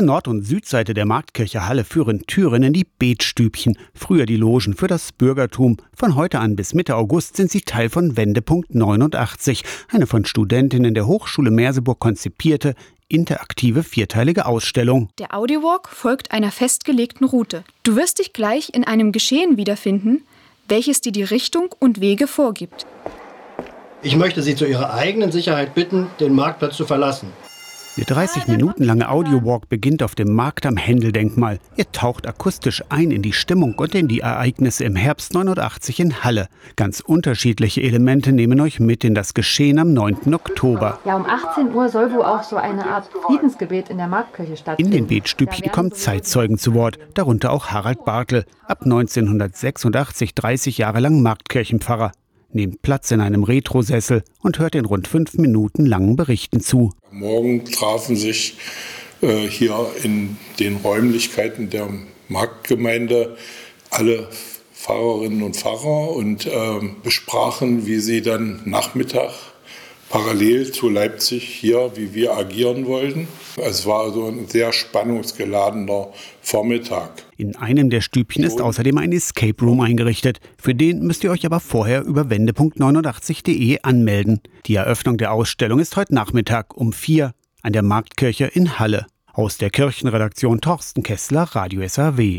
An Nord- und Südseite der Marktkirche Halle führen Türen in die Betstübchen, früher die Logen für das Bürgertum. Von heute an bis Mitte August sind sie Teil von Wendepunkt 89, eine von Studentinnen der Hochschule Merseburg konzipierte, interaktive vierteilige Ausstellung. Der Audiowalk folgt einer festgelegten Route. Du wirst dich gleich in einem Geschehen wiederfinden, welches dir die Richtung und Wege vorgibt. Ich möchte Sie zu Ihrer eigenen Sicherheit bitten, den Marktplatz zu verlassen. Der 30 Minuten lange Audiowalk beginnt auf dem Markt am Händeldenkmal. Ihr taucht akustisch ein in die Stimmung und in die Ereignisse im Herbst 89 in Halle. Ganz unterschiedliche Elemente nehmen euch mit in das Geschehen am 9. Oktober. Ja, um 18 Uhr soll wohl auch so eine Art Friedensgebet in der Marktkirche stattfinden. In den Betstübchen kommen Zeitzeugen zu Wort, darunter auch Harald Bartel, ab 1986 30 Jahre lang Marktkirchenpfarrer nehmt Platz in einem Retrosessel und hört den rund fünf Minuten langen Berichten zu. Morgen trafen sich äh, hier in den Räumlichkeiten der Marktgemeinde alle Pfarrerinnen und Pfarrer und äh, besprachen, wie sie dann Nachmittag parallel zu Leipzig hier, wie wir agieren wollten. Es war also ein sehr spannungsgeladener Vormittag. In einem der Stübchen ist außerdem ein Escape Room eingerichtet. Für den müsst ihr euch aber vorher über wende.89.de anmelden. Die Eröffnung der Ausstellung ist heute Nachmittag um vier an der Marktkirche in Halle. Aus der Kirchenredaktion Torsten Kessler, Radio SAW.